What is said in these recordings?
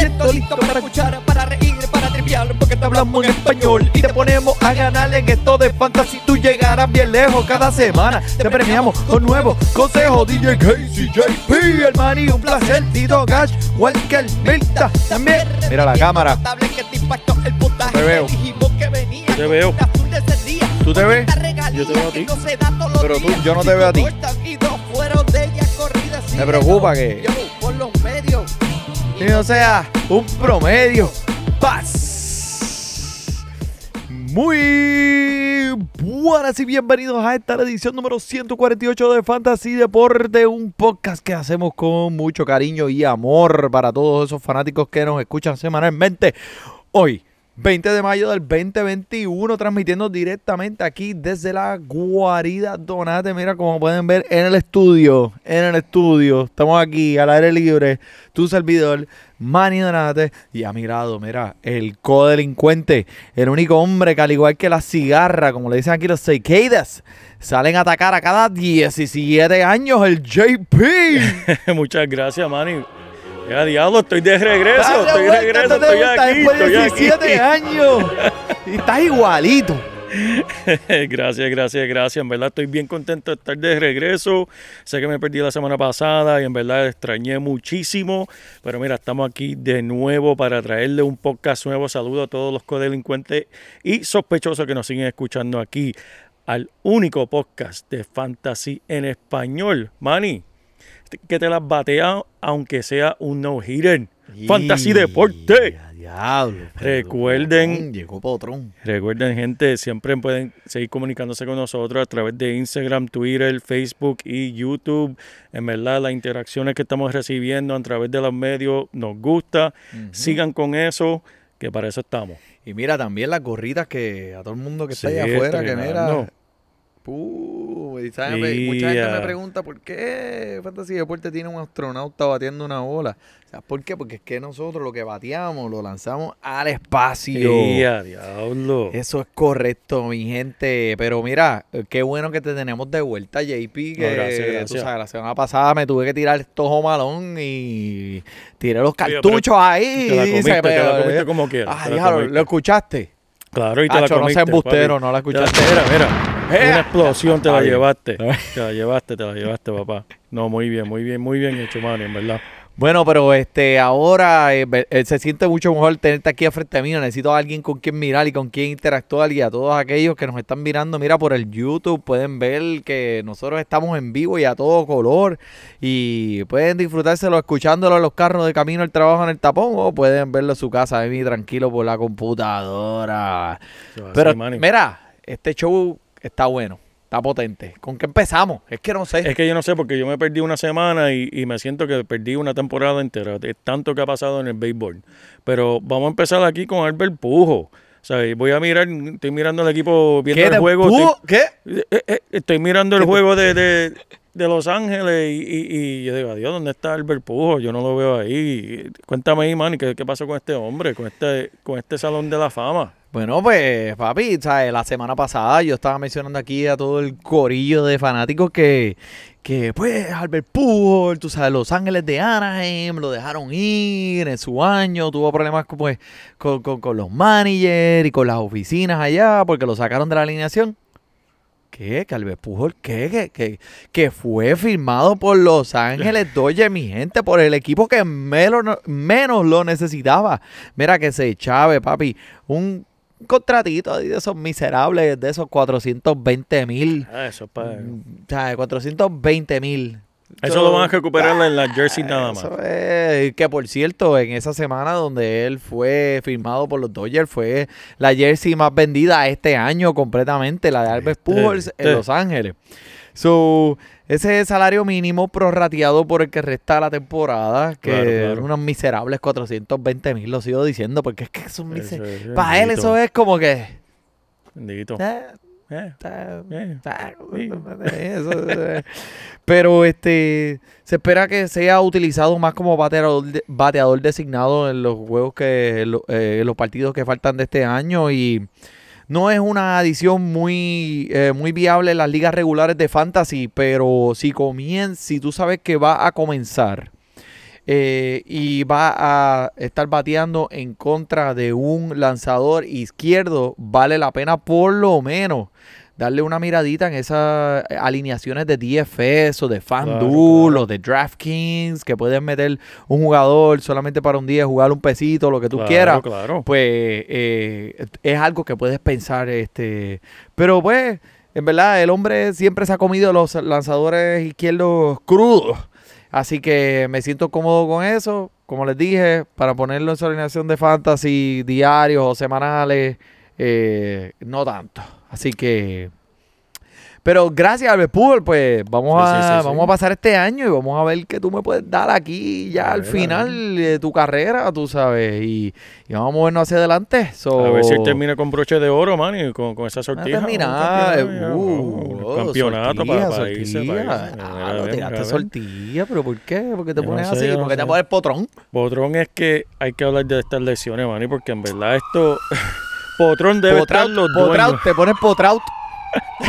siento listo para escuchar, para reír, para triviar, porque te hablamos en español y te ponemos a ganar en esto de fantasy. Tú llegarás bien lejos cada semana. Te premiamos con nuevos consejos. DJ Casey, JP, el Manny, un placer. Tito Gash, Walker, Milta, también. Mira la cámara. Te veo. Te veo. ¿Tú te ves? Yo te veo a ti. Pero tú, yo no te veo a ti. Me preocupa que. Que no sea un promedio. Paz. Muy buenas y bienvenidos a esta edición número 148 de Fantasy Deporte, un podcast que hacemos con mucho cariño y amor para todos esos fanáticos que nos escuchan semanalmente. Hoy, 20 de mayo del 2021, transmitiendo directamente aquí desde la guarida Donate. Mira, como pueden ver en el estudio, en el estudio, estamos aquí al aire libre, tu servidor, Manny Donate, y a mi lado, mira, el codelincuente, el único hombre que al igual que la cigarra, como le dicen aquí los cicadas, salen a atacar a cada 17 años el JP. Muchas gracias, Manny. Ya, diablo, estoy de regreso, Dale estoy de regreso, estoy vuelta, aquí, estoy 17 aquí. años. Y estás igualito. gracias, gracias, gracias. En verdad estoy bien contento de estar de regreso. Sé que me perdí la semana pasada y en verdad extrañé muchísimo. Pero mira, estamos aquí de nuevo para traerle un podcast nuevo. Saludo a todos los codelincuentes y sospechosos que nos siguen escuchando aquí al único podcast de fantasy en español. Manny, que te las batea aunque sea un no-hitter. Fantasy Deporte. Diablo. Recuerden- Llegó Potrón. Recuerden, gente, siempre pueden seguir comunicándose con nosotros a través de Instagram, Twitter, Facebook y YouTube. En verdad, las interacciones que estamos recibiendo a través de los medios nos gusta. Sigan con eso, que para eso estamos. Y mira, también las gorritas que a todo el mundo que está Sí, allá afuera, que mira. Me- mucha gente me Yeah. pregunta por qué Fantasy Deporte tiene un astronauta batiendo una bola. ¿Sabes por qué? Porque es que nosotros lo que bateamos lo lanzamos al espacio. Y a diablo. Eso es correcto, mi gente. Pero mira, qué bueno que te tenemos de vuelta, JP. Que No, gracias, tú gracias. sabes, la semana pasada me tuve que tirar estos malón y tiré los cartuchos ahí. Te la comiste, se te la comiste como quieras. Ah, la. ¿lo escuchaste? Claro, y te la Acho, no comiste. seas embustero, no la Te escuchaste. Mira, mira. Una explosión te la llevaste. Te la llevaste, te la llevaste, papá. No, muy bien, muy bien, muy bien hecho, Manny, en verdad. Bueno, pero este ahora eh, eh, se siente mucho mejor tenerte aquí a frente mío. Necesito a alguien con quien mirar y con quien interactuar. Y a todos aquellos que nos están mirando, mira por el YouTube, pueden ver que nosotros estamos en vivo y a todo color. Y pueden disfrutárselo escuchándolo en los carros de camino al trabajo en el tapón. O pueden verlo en su casa, ahí tranquilo por la computadora. Pero mira, este show está bueno, está potente. ¿Con qué empezamos? Es que no sé. Es que yo no sé, porque yo me perdí una semana y, y me siento que perdí una temporada entera de tanto que ha pasado en el béisbol. Pero vamos a empezar aquí con Albert Pujo. O sea, voy a mirar, estoy mirando el equipo, viendo ¿Qué el juego. pudo- ¿Qué? Estoy, eh, eh, estoy mirando el juego de, de, de Los Ángeles y, y, y yo digo, adiós, ¿dónde está Albert Pujo? Yo no lo veo ahí. Cuéntame ahí, man, ¿qué, qué pasó con este hombre, con este, con este Salón de la Fama? Bueno, pues, papi, ¿sabes? la semana pasada yo estaba mencionando aquí a todo el corillo de fanáticos que, que pues, Albert Pujol, tú sabes, Los Ángeles de Anaheim, lo dejaron ir en su año, tuvo problemas con, pues, con, con- con los managers y con las oficinas allá porque lo sacaron de la alineación. ¿Qué? ¿Que Albert Pujol qué? ¿Que, que, que fue firmado por Los Ángeles Dodgers, mi gente, por el equipo que menos, menos lo necesitaba. Mira que se chave, papi, un contratito de esos miserables, de esos 420 mil. Ah, eso es para... O sea, 420 mil. Eso lo van a recuperar en la jersey nada más. Eso es, que por cierto, en esa semana donde él fue firmado por los Dodgers, fue la jersey más vendida este año completamente, la de Albert Este, Pujols en este. Los Ángeles. So, ese salario mínimo prorrateado por el que resta la temporada, que Claro, claro. unos miserables 420 mil, lo sigo diciendo, porque es que es un Eso miser- es Para él eso es como que... Bendito. eh, Eh, Eh, eh. Pero este se espera que sea utilizado más como bateador, bateador designado en los juegos que eh, en los partidos que faltan de este año y no es una adición muy eh, muy viable en las ligas regulares de fantasy, pero si comienza, si tú sabes que va a comenzar eh, y va a estar bateando en contra de un lanzador izquierdo, vale la pena por lo menos darle una miradita en esas alineaciones de DFS o de FanDuel claro. o de DraftKings que pueden meter un jugador solamente para un día, jugar un pesito, lo que tú claro, quieras Claro. pues eh, es algo que puedes pensar este pero pues en verdad el hombre siempre se ha comido los lanzadores izquierdos crudos así que me siento cómodo con eso como les dije para ponerlo en su alineación de fantasy diarios o semanales eh, no tanto así que pero gracias Albert Pujol, pues vamos, Sí, a, sí, sí, sí. vamos a pasar este año y vamos a ver qué tú me puedes dar aquí ya A al ver, final de tu carrera, tú sabes, y, y vamos a movernos hacia adelante. So, A ver si él termina con broche de oro, man, y con, con esa sortija. termina, campeonato, uh, oh, campeonato sortija, para, para irse, para sortija. irse. Ah, ven, tiraste sortilla, pero ¿por qué? ¿Por qué te Yo no pones sé, así? no ¿Por qué te sé. pones potrón? Potrón es que hay que hablar de estas lesiones, man, porque en verdad esto... Potrón debe estar los potraut, dueños. te pones potraut.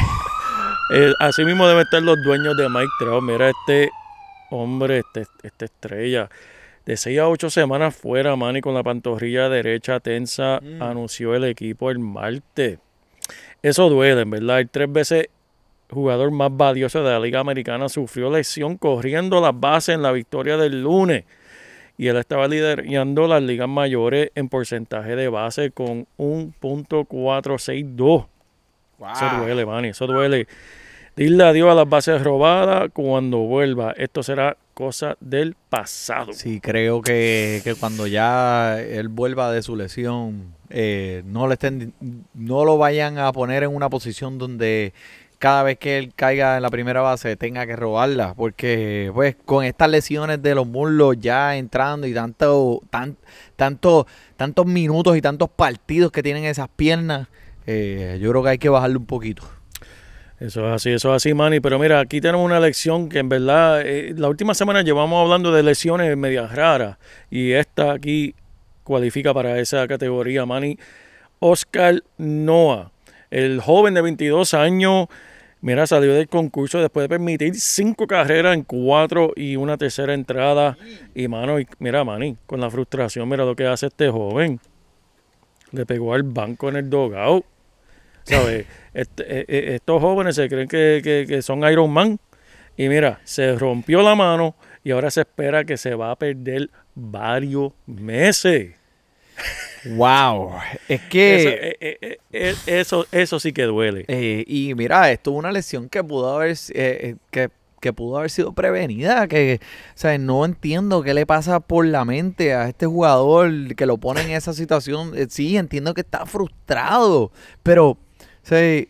Eh, así mismo deben estar los dueños de Mike Trout. Mira este hombre, este, esta estrella. De 6 a 8 semanas fuera, man, y con la pantorrilla derecha tensa, Mm. anunció el equipo el martes. Eso duele, en verdad. El tres veces jugador más valioso de la Liga Americana sufrió lesión corriendo las bases en la victoria del lunes. Y él estaba liderando las ligas mayores en porcentaje de base con un punto 462. Eso duele, Manny, eso duele. Dile adiós a las bases robadas cuando vuelva. Esto será cosa del pasado. Sí, creo que, que cuando ya él vuelva de su lesión, eh, no le estén, no lo vayan a poner en una posición donde cada vez que él caiga en la primera base tenga que robarla, porque pues con estas lesiones de los muslos ya entrando y tanto, tan, tanto, tantos minutos y tantos partidos que tienen esas piernas, eh, yo creo que hay que bajarle un poquito. Eso es así, eso es así, Manny. Pero mira, aquí tenemos una lección que en verdad, eh, la última semana llevamos hablando de lesiones medias raras. Y esta aquí cualifica para esa categoría, Manny. Oscar Noah, el joven de 22 años, mira, salió del concurso después de permitir cinco carreras en cuatro y una tercera entrada. Y, mano, y mira, Manny, con la frustración, mira lo que hace este joven. Le pegó al banco en el dogao. ¿Sabes? Este- eh, eh, estos jóvenes se creen que, que- que son Iron Man. Y mira, se rompió la mano y ahora se espera que se va a perder varios meses. Wow, es que... eh, eh, eh, eso, eso sí que duele. Eh, y mira, esto es una lesión que pudo haber, eh, que, que pudo haber sido prevenida. Que, o sea, no entiendo qué le pasa por la mente a este jugador que lo pone en esa situación. Sí, entiendo que está frustrado, pero, o sea,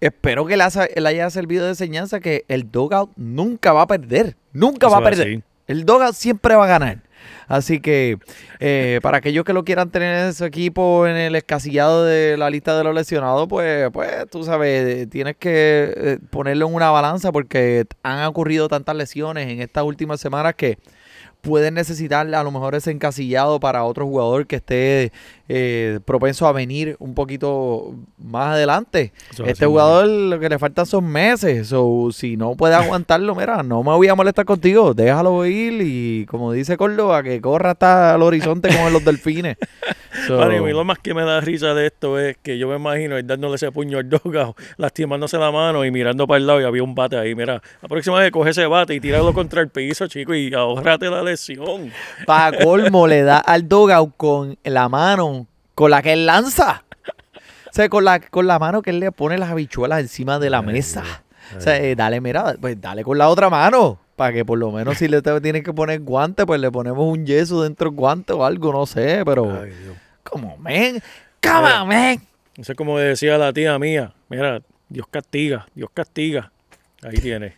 espero que le, haya- servido de enseñanza que el dogout nunca va a perder. Nunca va a perder. así. El dogout siempre va a ganar. Así que eh, para aquellos que lo quieran tener en su equipo en el escasillado de la lista de los lesionados, pues, pues tú sabes, eh, tienes que eh, ponerlo en una balanza porque han ocurrido tantas lesiones en estas últimas semanas que pueden necesitar a lo mejor ese encasillado para otro jugador que esté eh, propenso a venir un poquito más adelante. Eso este jugador lo que le faltan son meses. So, si no puede aguantarlo, mira, no me voy a molestar contigo. Déjalo ir y como dice Córdoba, que corra hasta el horizonte con los delfines. So, y mí lo más que me da risa de esto es que yo me imagino él dándole ese puño al dogao, lastimándose la mano y mirando para el lado y había un bate ahí. Mira, la próxima vez coge ese bate y tíralo contra el piso, chico, y ahórrate la lesión. para colmo le da al dogout con la mano con la que él lanza. O sea, con la, con la mano que él le pone las habichuelas encima de la mesa. O sea, eh, dale, mira, pues dale con la otra mano. Para que por lo menos si le tienes que poner guante, pues le ponemos un yeso dentro del guante o algo, no sé. Pero, Ay, Dios. como, men, come man. Eso es como decía la tía mía. Mira, Dios castiga, Dios castiga. Ahí tiene.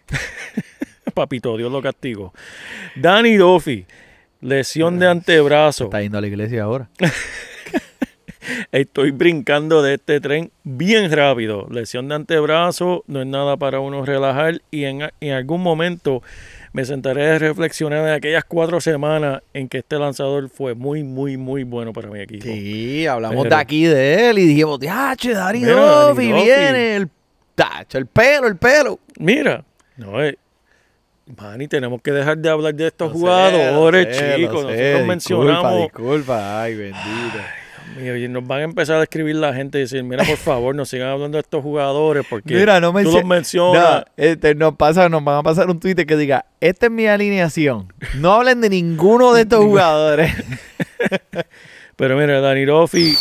Papito, Dios lo castigo. Danny Duffy, lesión de antebrazo. Está yendo a la iglesia ahora. Estoy brincando de este tren bien rápido. Lesión de antebrazo no es nada para uno relajar y en, en algún momento me sentaré a reflexionar de aquellas cuatro semanas en que este lanzador fue muy, muy, muy bueno para mi equipo. Sí, hablamos Pero- de aquí de él y dijimos, ¡Diache, Dari Mira, Danny Duffy Duffy". viene! El, tacho, el pelo, el pelo. Mira, no es. Manny, tenemos que dejar de hablar de estos sé, jugadores, sé, chicos. sé. Nosotros Disculpa, mencionamos. Disculpa, ay, bendito. Y nos van a empezar a escribir la gente y decir, mira, por favor, no sigan hablando de estos jugadores porque Mira, no tú los mencionas. No, este, nos, pasa, nos van a pasar un Twitter que diga, esta es mi alineación. No hablen de ninguno de estos jugadores. Pero mira, Dani Roffi,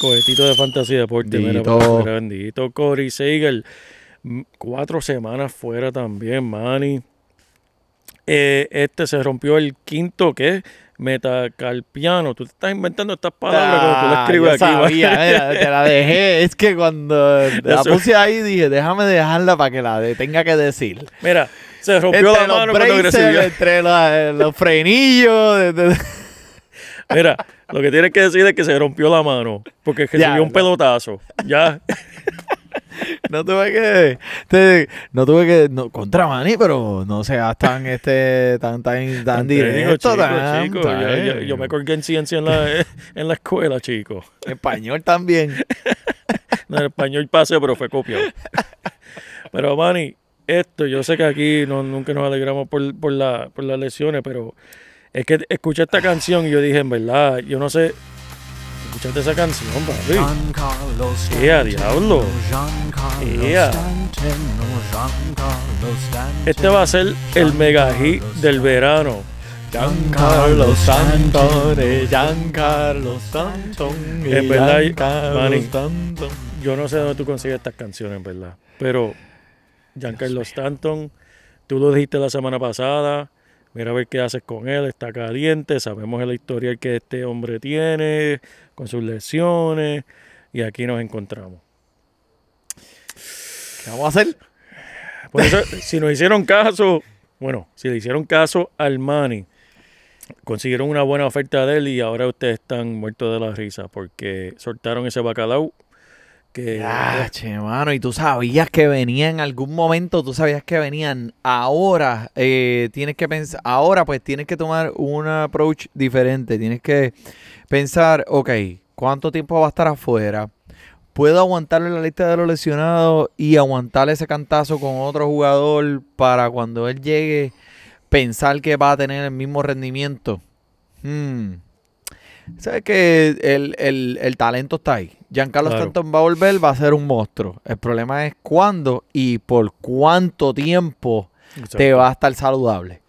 cohetito de fantasía deporte. Mira, Bendito. mira, bendito. Corey Seager, mm, cuatro semanas fuera también, Manny. Eh, este se rompió el quinto, ¿qué? Metacarpiano. Tú te estás inventando estas palabras cuando tú las Ah, escribes yo aquí. sabía, mira, te la dejé. Es que cuando la puse ahí dije, déjame dejarla para que la de- tenga que decir. Mira, se rompió Entre la mano cuando braces, recibió. entre la- los frenillos. de- de- Mira, lo que tienes que decir es que se rompió la mano porque recibió Ya, un pelotazo. Ya. No tuve que. te- no tuve que. No, contra Manny, pero no seas tan este tan tan tan directo. chico, tan- chico, tan- yo, yo- yo me colgué en ciencia en la, en la escuela, chico. Español también. No, el español pase, pero fue copiado. Pero, Manny, esto, yo sé que aquí no, nunca nos alegramos por, por, la, por las lesiones, pero es que escuché esta canción y yo dije, en verdad, yo no sé. Escuchaste esa canción, papi. Giancarlo ¡Ea, diablo! ¡Ea! Este va a ser el mega hit del verano. Giancarlo Stanton, Giancarlo Stanton. En verdad, Manny. Yo no sé dónde tú consigues estas canciones, en verdad. Pero Giancarlo Stanton, tú lo dijiste la semana pasada. Mira a ver qué haces con él. Está caliente. Sabemos el historial que este hombre tiene con sus lesiones. Y aquí nos encontramos. ¿Qué vamos a hacer? Por eso, si nos hicieron caso, bueno, si le hicieron caso al Manny, consiguieron una buena oferta de él y ahora ustedes están muertos de la risa porque soltaron ese bacalao que Ya, che, mano, y tú sabías que venía en algún momento, tú sabías que venían. Ahora eh, tienes que pensar, ahora pues tienes que tomar un approach diferente. Tienes que pensar, ok, ¿cuánto tiempo va a estar afuera? ¿Puedo aguantarle la lista de los lesionados y aguantar ese cantazo con otro jugador para cuando él llegue pensar que va a tener el mismo rendimiento? Hmm. Sabes que el, el- el talento está ahí. Giancarlo Claro. Stanton va a volver, va a ser un monstruo. El problema es cuándo y por cuánto tiempo te va a estar saludable.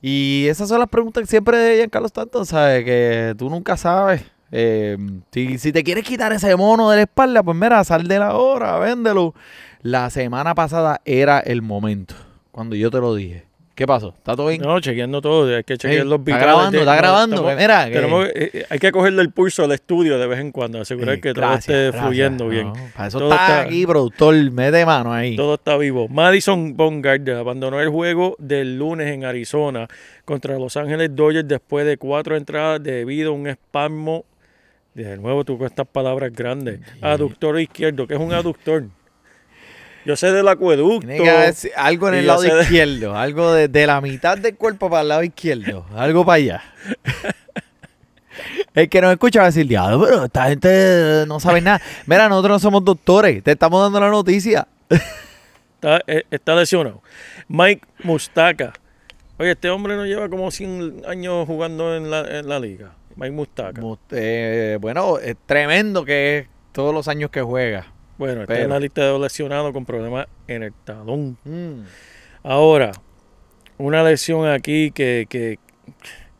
Y esas son las preguntas que siempre de Giancarlo Stanton, ¿sabes? Que tú nunca sabes. Eh, si, si te quieres quitar ese mono de la espalda, pues mira, sal de la hora, véndelo. La semana pasada era el momento, cuando yo te lo dije. ¿Qué pasó? ¿Está todo bien? No, chequeando todo, hay que chequear Ey, los está vitales grabando, de- está grabando. estamos- que mira, que- tenemos- eh, eh, hay que cogerle el pulso al estudio de vez en cuando, asegurar que todo esté gracias. fluyendo bien. No, para eso Todo está, está- aquí, productor. Mete mano ahí. Todo está vivo. Madison Bongard abandonó el juego del lunes en Arizona contra Los Ángeles Dodgers después de cuatro entradas debido a un espasmo. De nuevo, tú con estas palabras grandes. Aductor izquierdo. ¿Qué es un aductor? Yo sé del acueducto. Tiene que haber si- algo en el lado de- izquierdo. Algo de, de la mitad del cuerpo para el lado izquierdo. Algo para allá. El que nos escucha va a decir, diablo, pero esta gente no sabe nada. Mira, nosotros no somos doctores. Te estamos dando la noticia. Está, eh, está lesionado. Mike Mustaka. Oye, este hombre no lleva como 100 años jugando en la, en la liga. Mike Mustaka. Como, eh, bueno, es tremendo que es todos los años que juega. Bueno, está en la lista de lesionados con problemas en el talón. Mm. Ahora, una lesión aquí que, que,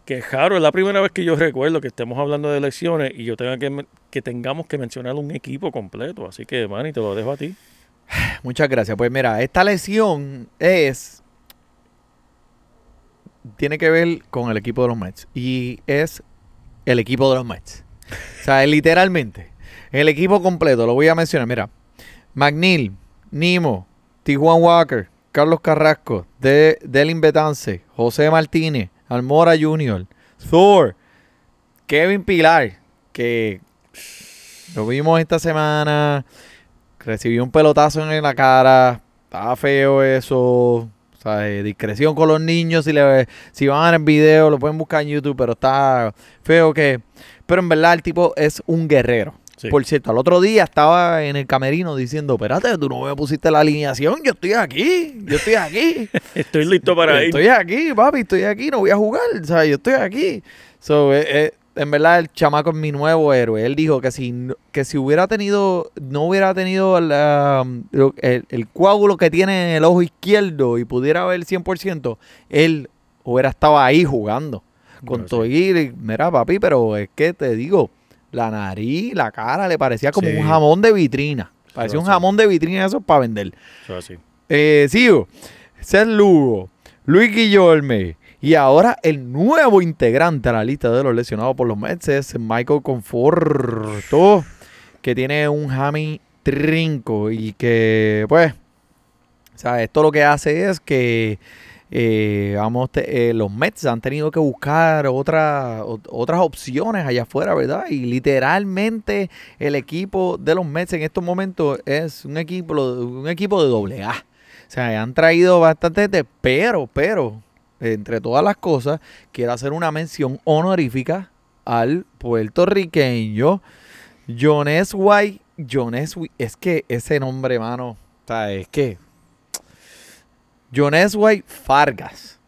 que es raro. Es la primera vez que yo recuerdo que estemos hablando de lesiones y yo tenga que, que tengamos que mencionar un equipo completo. Así que, Manny, te lo dejo a ti. Muchas gracias. Pues mira, esta lesión es. Tiene que ver con el equipo de los Mets. Y es el equipo de los Mets. O sea, es literalmente. El equipo completo, lo voy a mencionar. Mira, McNeil, Nimo, Tijuan Walker, Carlos Carrasco, de, Delin Betance, José Martínez, Almora Jr., Thor, Kevin Pilar, que lo vimos esta semana, recibió un pelotazo en la cara, estaba feo eso, o sea, eh, discreción con los niños, si, le, si van a el video lo pueden buscar en YouTube, pero está feo que... Pero en verdad el tipo es un guerrero. Sí. Por cierto, al otro día estaba en el camerino diciendo, espérate, tú no me pusiste la alineación, yo estoy aquí, yo estoy aquí. Estoy listo para ir. Estoy aquí, papi, estoy aquí, no voy a jugar, o sea, yo estoy aquí. So, eh, eh, en verdad, el chamaco es mi nuevo héroe. Él dijo que si, no- que si hubiera tenido, no hubiera tenido la- lo- el, el coágulo que tiene en el ojo izquierdo y pudiera ver 100%, él hubiera estado ahí jugando. Con sí. todo y, mira, papi, pero es que te digo, la nariz, la cara, le parecía como Sí. un jamón de vitrina. Parecía un jamón de vitrina, eso es para vender. Eso es así. Eh, sigo. Seth Lugo, Luis Guillorme. Y ahora el nuevo integrante a la lista de los lesionados por los Mets es Michael Conforto, que tiene un hammy trinco y que, pues, o sea, esto lo que hace es que eh, vamos, eh, los Mets han tenido que buscar otra, ot- otras opciones allá afuera, ¿verdad? Y literalmente el equipo de los Mets en estos momentos es un equipo, un equipo de doble A. O sea, han traído bastante gente, pero, pero, entre todas las cosas, quiero hacer una mención honorífica al puertorriqueño Jones White. Jones es que ese nombre, mano, o sea, es que Jones White Fargas,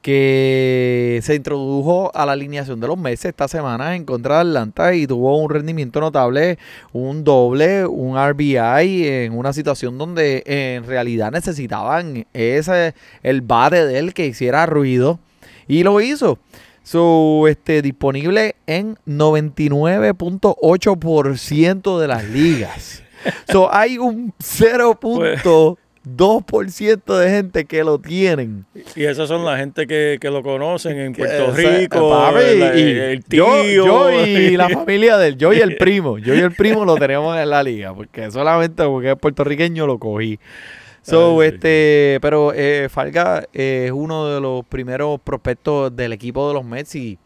que se introdujo a la alineación de los meses esta semana en contra de Atlanta y tuvo un rendimiento notable, un doble, un RBI en una situación donde en realidad necesitaban ese el bate de él que hiciera ruido y lo hizo. So, este, disponible en 99.8% de las ligas. So, hay un 0.2% de gente que lo tienen. Y esas son la gente que, que lo conocen en Puerto Rico, papi, la- y el tío. Yo, yo y la familia del, yo y el primo. Yo y el primo lo tenemos en la liga, porque solamente porque es puertorriqueño lo cogí. So, Ay, este, pero eh, Falga eh, es uno de los primeros prospectos del equipo de los Mets y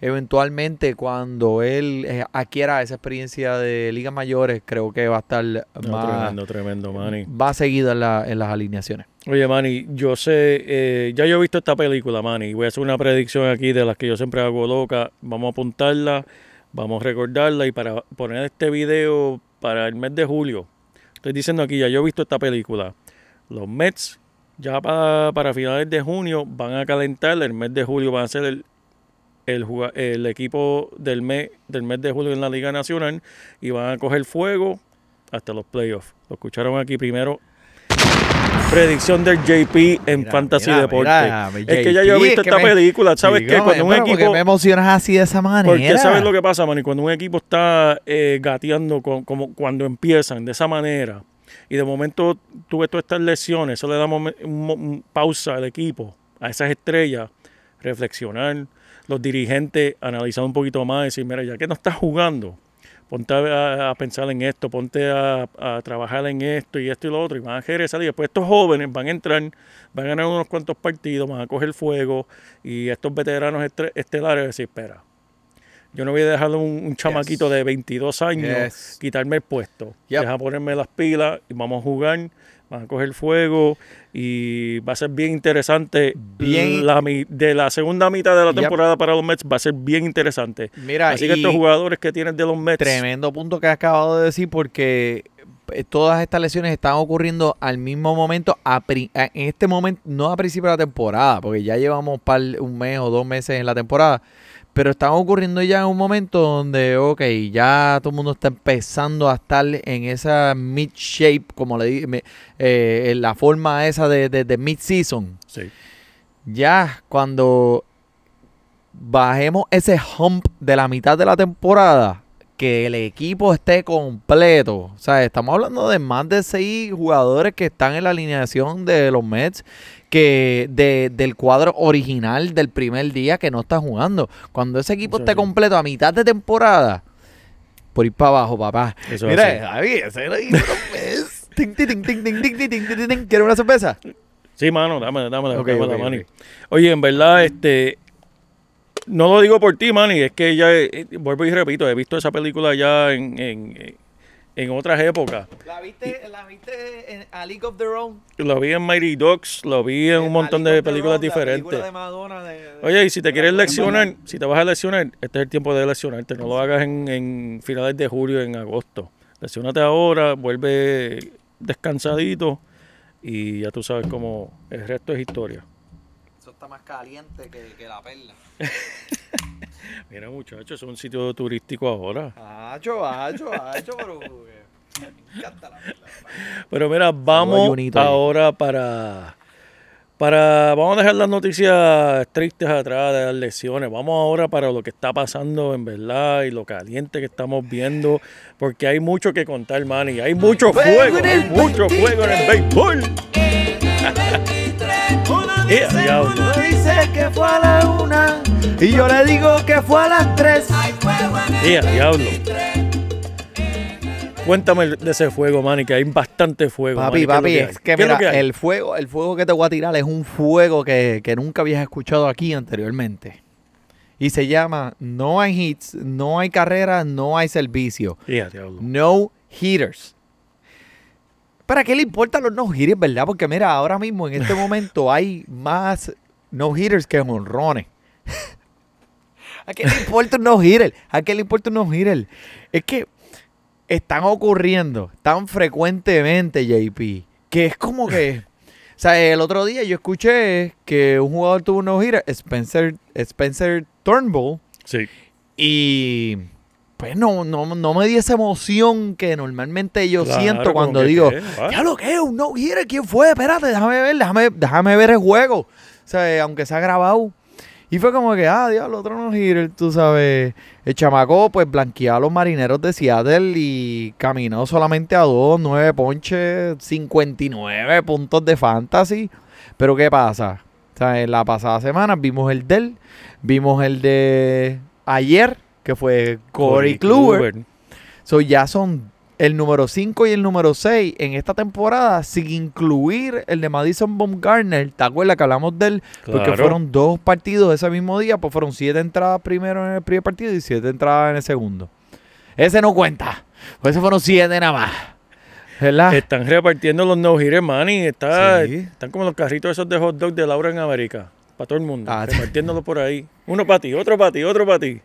eventualmente cuando él eh, adquiera esa experiencia de ligas mayores, creo que va a estar No, más, tremendo, tremendo, Manny. va seguido en, la- en las alineaciones. Oye, Manny, yo sé, eh, ya yo he visto esta película, Manny, voy a hacer una predicción aquí de las que yo siempre hago loca. Vamos a apuntarla, vamos a recordarla y para poner este video para el mes de julio. Estoy diciendo aquí, ya yo he visto esta película. Los Mets, ya para, para finales de junio, van a calentar. El mes de julio van a ser el, el, el equipo del mes, del mes de julio en la Liga Nacional y van a coger fuego hasta los playoffs. Lo escucharon aquí primero. Predicción del JP en Mira, Fantasy mira, Deporte. mira, es que ya yo he visto es que esta me- película. ¿Sabes qué? Cuando un pero ¿por qué equipo. me emocionas así de esa manera? Porque sabes lo que pasa, Manny, cuando un equipo está eh, gateando con- como cuando empiezan de esa manera y de momento tú ves todas estas lesiones, eso le da un pausa al equipo, a esas estrellas, reflexionar, los dirigentes analizar un poquito más y decir, mira, ya que no estás jugando, ponte a, a pensar en esto, ponte a, a trabajar en esto y esto y lo otro, y van a regresar y después estos jóvenes van a entrar, van a ganar unos cuantos partidos, van a coger fuego y estos veteranos estelares decir, espera, yo no voy a dejar un, un chamaquito de 22 años Yes. quitarme el puesto. Yep. Deja ponerme las pilas y vamos a jugar, van a coger fuego y va a ser bien interesante. Bien- La, de la segunda mitad de la Yep. temporada para los Mets va a ser bien interesante. Mira, Así que estos jugadores que tienes de los Mets, tremendo punto que has acabado de decir porque eh, todas estas lesiones están ocurriendo al mismo momento, a pri- a- en este momento, no a principio de la temporada, porque ya llevamos par- un mes o dos meses en la temporada, pero están ocurriendo ya en un momento donde, ok, ya todo el mundo está empezando a estar en esa mid-shape, como le digo, en la forma esa de, de, de mid-season. sí. ya cuando bajemos ese hump de la mitad de la temporada, que el equipo esté completo. O sea, estamos hablando de más de seis jugadores que están en la alineación de los Mets, que de, del cuadro original del primer día que no está jugando. Cuando ese equipo esté completo a mitad de temporada, por ir para abajo, papá. Eso Mira, Javi, ese era es. ¿Quieres una sorpresa? Sí, mano, dame, dame, okay, okay. Oye, en verdad, este, no lo digo por ti, Manny, es que ya, eh, eh, vuelvo y repito, he visto esa película ya en, en, eh, en otras épocas. ¿La viste, la viste en A League of Their Own? Lo vi en Mighty Ducks, lo vi en un montón de películas diferentes. Oye, y si te quieres leccionar, si te vas a leccionar, este es el tiempo de leccionarte. No lo hagas en, en finales de julio, en agosto. Leccionate ahora, vuelve descansadito y ya tú sabes cómo el resto es historia. Eso está más caliente que, que la perla. Mira, muchachos, es un sitio turístico ahora. Hacho, hacho, hacho, pero... eh, Me encanta la perla. Pero mira, vamos ahora para, para. Vamos a dejar las noticias tristes atrás de las lesiones. Vamos ahora para lo que está pasando en verdad y lo caliente que estamos viendo. Porque hay mucho que contar, man. Y hay mucho fuego. Hay mucho fuego en el béisbol. Diablo. dice que fue a la una y yo le digo que fue a las tres. Eh, diablo. Cuéntame de ese fuego, man, y que hay bastante fuego. Papi, Manny. papi, ¿Qué es que mira, el fuego, el fuego que te voy a tirar es un fuego que, que nunca habías escuchado aquí anteriormente. Y se llama No hay hits, no hay carreras, no hay servicio. Eh, diablo. No hitters. ¿Para qué le importan los no hitters, verdad? Porque mira, ahora mismo en este momento hay más no hitters que honrones. ¿A qué le importa un no hitter? ¿A qué le importa un no hitter? Es que están ocurriendo tan frecuentemente, JP, que es como que. O sea, el otro día yo escuché que un jugador tuvo un no hitter, Spencer, Spencer Turnbull, Sí. y pues no, no, no me di esa emoción que normalmente yo Claro, siento cuando digo, ¿qué? Ya lo que es, un no hitter, ¿quién fue? Espérate, déjame ver, déjame, déjame ver el juego. O sea, aunque se ha grabado. Y fue como que, ah, diablo, otro no hitter, tú sabes. El chamaco, pues, blanqueó a los marineros de Seattle y caminó solamente a dos, nueve ponches, 59 puntos de fantasy. Pero, ¿qué pasa? O sea, en la pasada semana vimos el del, vimos el de ayer, que fue Corey Kluber. So ya son el número 5 y el número 6 en esta temporada, sin incluir el de Madison Baumgartner. ¿Te acuerdas que hablamos de él? Porque fueron dos partidos ese mismo día, pues fueron siete entradas primero en el primer partido y siete entradas en el segundo. Ese no cuenta. Pues esos fueron siete nada más. ¿Verdad? Están repartiendo los no hitters, man, y está, Sí. están como los carritos esos de hot dog de Laura en América. Para todo el mundo. Ah, repartiéndolo por ahí. Uno para ti, otro para ti, otro para ti.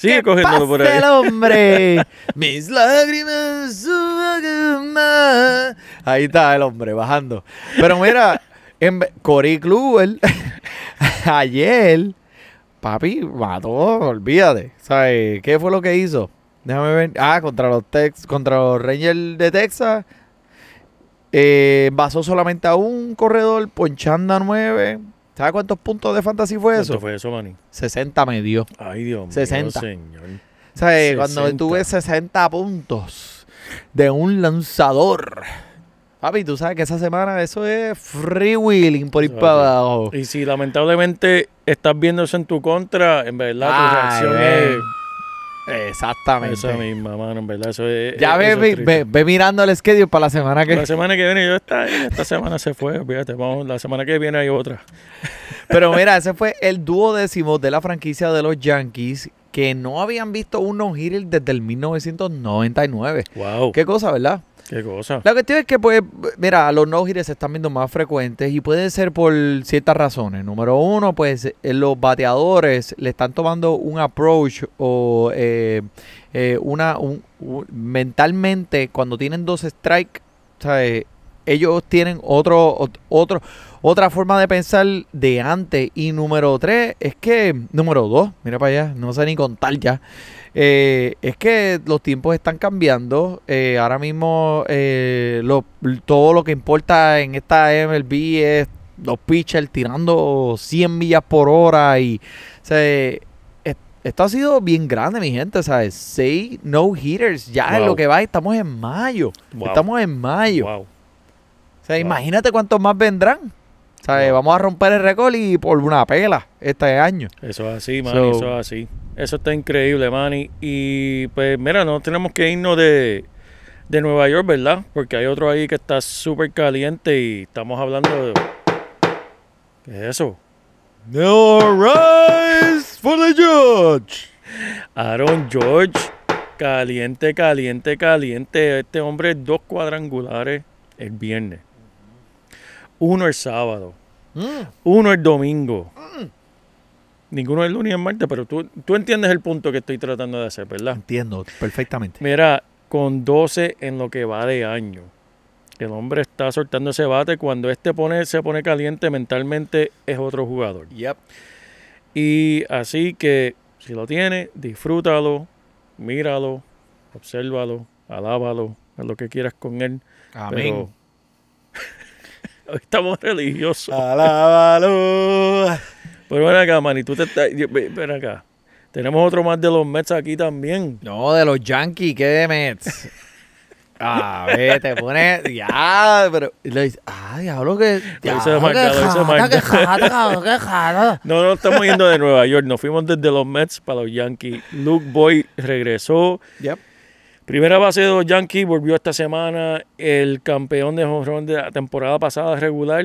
Sigue ¿Qué cogiéndolo por ahí. el hombre? Mis lágrimas suban más. Ahí está el hombre bajando. Pero mira, en Corey Kluber ayer, papi, mató, olvídate. ¿Sabes qué fue lo que hizo? Déjame ver. Ah, contra los Tex, contra los Rangers de Texas. Eh, basó solamente a un corredor, ponchando a nueve. ¿Sabes cuántos puntos de fantasy fue ¿Cuánto eso? fue eso, Manny? 60 me dio. Ay, Dios mío, 60. señor. O sea, cuando 60. tuve 60 puntos de un lanzador. Papi, tú sabes que esa semana eso es free wheeling por ir para abajo. Y si lamentablemente estás viendo eso en tu contra, en verdad tu Ay, reacción ven. es Exactamente. esa misma, mano. En verdad, eso es. Ya ve, es ve, mirando el schedule para la semana que La semana que viene yo esta, esta semana se fue, fíjate, vamos, la semana que viene hay otra. Pero mira, ese fue el dúo décimo de la franquicia de los Yankees que no habían visto un no-hitter desde el 1999. Wow, Qué cosa, ¿verdad? La cuestión es que, pues, mira, los no-hitters se están viendo más frecuentes y puede ser por ciertas razones. Número uno, pues, eh, los bateadores le están tomando un approach o eh, eh, una un- mentalmente cuando tienen dos strikes, ellos tienen otro, ot- otro, otra forma de pensar de antes. Y número tres es que, número dos, mira para allá, no sé ni contar ya. Eh, es que los tiempos están cambiando. Eh, ahora mismo eh, lo- todo lo que importa en esta MLB es los pitchers tirando 100 millas por hora. Y o sea, es- esto ha sido bien grande, mi gente. ¿sabes? Seis no hitters. Ya en Wow. lo que va, estamos en mayo. Wow. Estamos en mayo. Wow. O sea, imagínate cuántos más vendrán. Vamos a romper el récord y por una pela este año. Eso es así, Manny, So- eso es así. Eso está increíble, Manny. Y pues mira, no tenemos que irnos de, de Nueva York, ¿verdad? Porque hay otro ahí que está súper caliente y estamos hablando de, ¿Qué es eso? No rise for the judge. Aaron George, caliente, caliente, caliente. Este hombre, dos cuadrangulares el viernes. Uno el sábado. Mm. Uno el domingo. Ninguno el lunes ni el martes, pero tú, tú entiendes el punto que estoy tratando de hacer, ¿verdad? Entiendo perfectamente. Mira, con 12 en lo que va de año. El hombre está soltando ese bate. Cuando este pone, se pone caliente mentalmente, es otro jugador. Yep. Y así que si lo tiene, disfrútalo, míralo, obsérvalo, alábalo, haz lo que quieras con él. Amén. Pero hoy estamos religiosos. Alábalo. Pero ven acá, man, y tú te estás. Ven acá. Tenemos otro más de los Mets aquí también. No, de los Yankees, ¿qué de Mets? A ver, te pone. Ya, pero. y le dice, ah, diablo, que. Diablo, que lo hice jata, que jata, cabrón, que jata. No, no estamos yendo de Nueva York. Nos fuimos desde los Mets para los Yankees. Luke Boy regresó. Yep. Primera base de los Yankees volvió esta semana. El campeón de run de la temporada pasada regular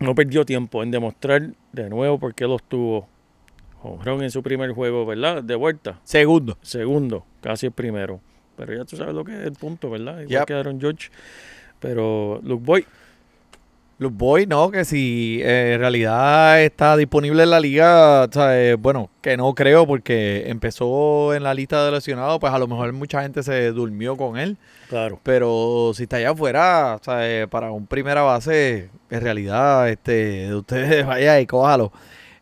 no perdió tiempo en demostrar de nuevo por qué los tuvo. Run en su primer juego, ¿verdad? De vuelta. Segundo. Segundo, casi el primero. Pero ya tú sabes lo que es el punto, ¿verdad? Igual Yep. que Aaron George. Pero Luke Boy, Luke Boy, no, que si eh, en realidad está disponible en la liga, ¿sabes? bueno, que no creo porque empezó en la lista de lesionados, pues a lo mejor mucha gente se durmió con él, claro. pero si está allá afuera, ¿sabes? para un primera base, en realidad, este, ustedes vaya y cójalo.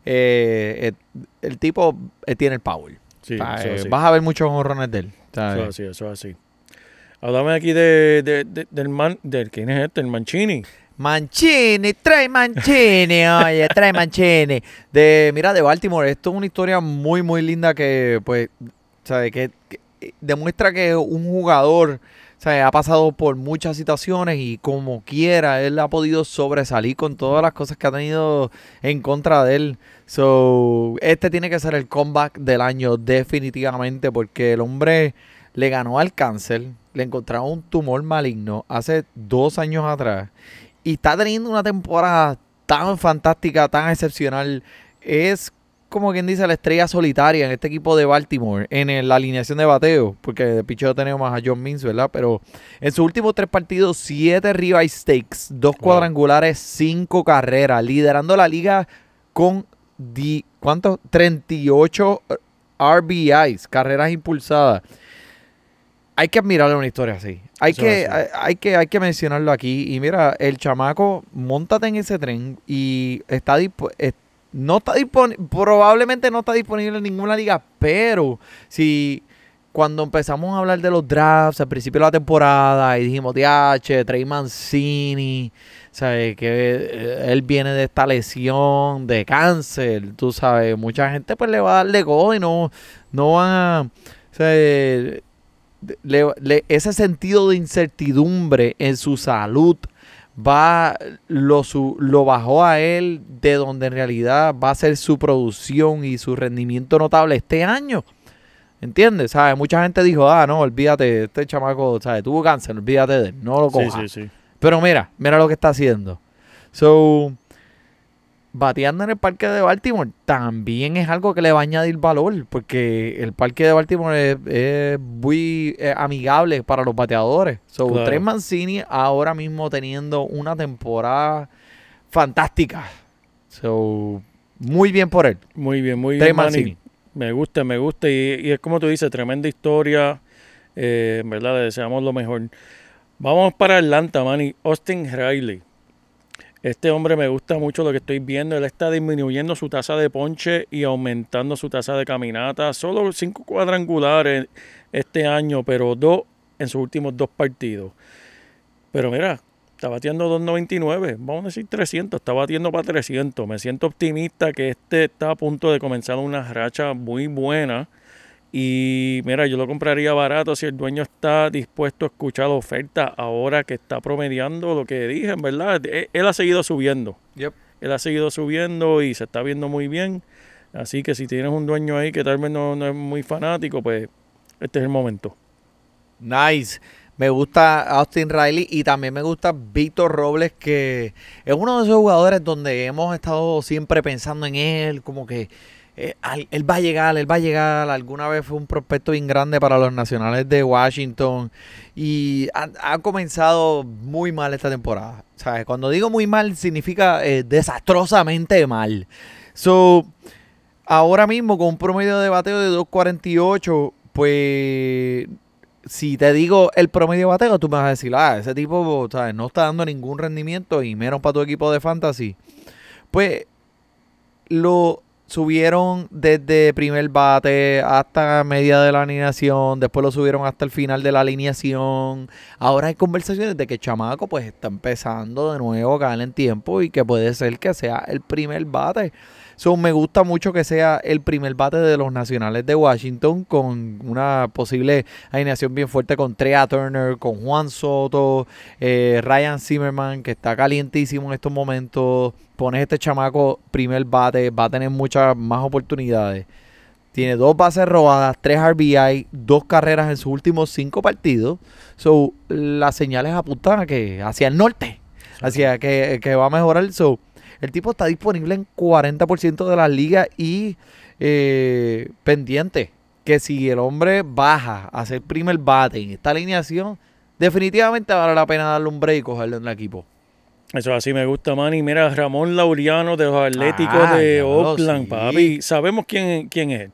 Eh, el, el tipo eh, tiene el power. Sí, eso eh. Vas a ver muchos honrones de él. ¿sabes? Eso así, eso es así. Háblame aquí de, de- de- del man, del quién es este, el Mancini. Mancini, trae Mancini, oye, trae Mancini. De, mira, de Baltimore, esto es una historia muy, muy linda que, pues, ¿sabe? Que, que demuestra que un jugador, ¿sabe? Ha pasado por muchas situaciones y como quiera, él ha podido sobresalir con todas las cosas que ha tenido en contra de él. So, este tiene que ser el comeback del año definitivamente porque el hombre le ganó al cáncer, le encontraron un tumor maligno hace dos años atrás y está teniendo una temporada tan fantástica, tan excepcional. Es como quien dice la estrella solitaria en este equipo de Baltimore, en la alineación de bateo, porque de picheo tenemos a John Means, ¿verdad? Pero en sus últimos tres partidos, siete ribeye stakes, dos Wow. cuadrangulares, cinco carreras, liderando la liga con di- ¿cuántos? 38 RBIs, carreras impulsadas. Hay que admirarle una historia así. Hay Eso que, es hay, hay que, hay que mencionarlo aquí. Y mira, el chamaco, montate en ese tren y está eh, no está disponible, probablemente no está disponible en ninguna liga, pero si cuando empezamos a hablar de los drafts al principio de la temporada y dijimos, DH, Trey Mancini, ¿sabes? Que eh, él viene de esta lesión, de cáncer, tú sabes, mucha gente pues le va a darle go y no, no van a, o sea, le- le- ese sentido de incertidumbre en su salud va lo, su- lo bajó a él de donde en realidad va a ser su producción y su rendimiento notable este año. ¿Entiendes? ¿Sabes? Mucha gente dijo, ah, no, olvídate, este chamaco, ¿sabes? Tuvo cáncer, olvídate de él, no lo Sí, sí, sí. Pero mira, mira lo que está haciendo. So, bateando en el parque de Baltimore también es algo que le va a añadir valor, porque el parque de Baltimore es, es muy eh, amigable para los bateadores. So, Claro. Trey Mancini ahora mismo teniendo una temporada fantástica. So, muy bien por él. Muy bien, muy Trey bien. Mancini. Me gusta, me gusta. Y, y es como tú dices, tremenda historia. Eh, en verdad, le deseamos lo mejor. Vamos para Atlanta, Manny. Austin Riley. Este hombre me gusta mucho lo que estoy viendo. Él está disminuyendo su tasa de ponche y aumentando su tasa de caminata. Solo cinco cuadrangulares este año, pero dos en sus últimos dos partidos. Pero mira, está batiendo 2.99, vamos a decir 300, está batiendo para 300. Me siento optimista que este está a punto de comenzar una racha muy buena. Y mira, yo lo compraría barato si el dueño está dispuesto a escuchar la oferta ahora que está promediando lo que dije, en verdad. Él, él ha seguido subiendo. Él ha seguido subiendo y se está viendo muy bien. Así que si tienes un dueño ahí que tal vez no, no es muy fanático, pues este es el momento. Nice. Me gusta Austin Riley y también me gusta Víctor Robles, que es uno de esos jugadores donde hemos estado siempre pensando en él, como que eh, él va a llegar, él va a llegar. Alguna vez fue un prospecto bien grande para los nacionales de Washington y ha, ha comenzado muy mal esta temporada. ¿Sabes? Cuando digo muy mal, significa eh, desastrosamente mal. So, ahora mismo con un promedio de bateo de 2.48, pues si te digo el promedio de bateo, tú me vas a decir, ah, ese tipo ¿sabes? no está dando ningún rendimiento y menos para tu equipo de fantasy. Pues lo subieron desde primer bate hasta media de la alineación, después lo subieron hasta el final de la alineación. Ahora hay conversaciones de que Chamaco pues está empezando de nuevo a caer en tiempo y que puede ser que sea el primer bate. So, me gusta mucho que sea el primer bate de los nacionales de Washington con una posible alineación bien fuerte con Trea Turner, con Juan Soto, eh, Ryan Zimmerman, que está calientísimo en estos momentos. Pones este chamaco primer bate, va a tener muchas más oportunidades. Tiene dos bases robadas, tres RBI, dos carreras en sus últimos cinco partidos. So, las señales apuntan a que hacia el norte, hacia que, que va a mejorar. So, el tipo está disponible en 40% de las ligas y eh, pendiente. Que si el hombre baja a ser primer bate en esta alineación, definitivamente vale la pena darle un break y cogerlo en el equipo. Eso así me gusta, Manny. Mira, Ramón Laureano de los Atléticos Ah, de Oakland, sí. papi. Sabemos quién, quién es.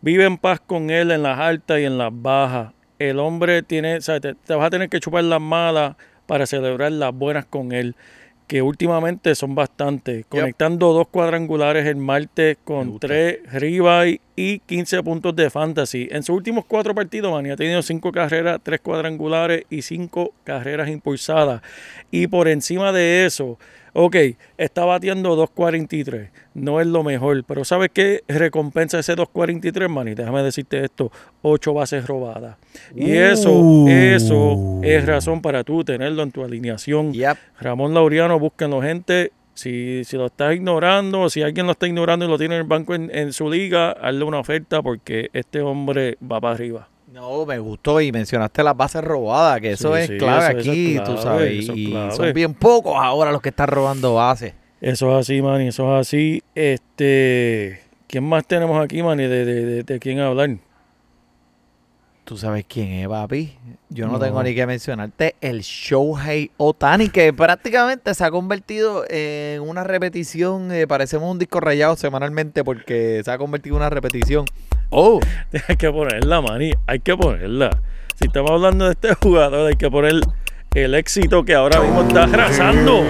Vive en paz con él en las altas y en las bajas. El hombre tiene, o sea, te, te vas a tener que chupar las malas para celebrar las buenas con él, que últimamente son bastantes. Conectando dos cuadrangulares el martes con tres ribeye y 15 puntos de fantasy. En sus últimos cuatro partidos, Manny ha tenido cinco carreras, tres cuadrangulares y cinco carreras impulsadas. Y por encima de eso, ok, está bateando 2.43. No es lo mejor, pero ¿sabes qué recompensa ese 2.43, Manny? Déjame decirte esto, ocho bases robadas. Y eso, Uh. eso es razón para tú tenerlo en tu alineación. Yep. Ramón Laureano, búsquenlo, gente. Si, si lo estás ignorando, si alguien lo está ignorando y lo tiene en el banco en, en su liga, hazle una oferta porque este hombre va para arriba. No, me gustó y mencionaste las bases robadas, que eso Sí, es sí, clave eso- eso es aquí, clave, tú sabes. eso es Y son bien pocos ahora los que están robando bases. Eso es así, Manny, eso es así. Este, ¿quién más tenemos aquí, Manny? De, de, de, de quién hablar? Tú sabes quién es, papi. Yo no, No. tengo ni que mencionarte el Shohei Otani, que prácticamente se ha convertido en una repetición. eh, parecemos un disco rayado semanalmente porque se ha convertido en una repetición. Oh, Hay que ponerla, Manny, hay que ponerla. Si estamos hablando de este jugador, hay que poner el éxito que ahora mismo está arrasando.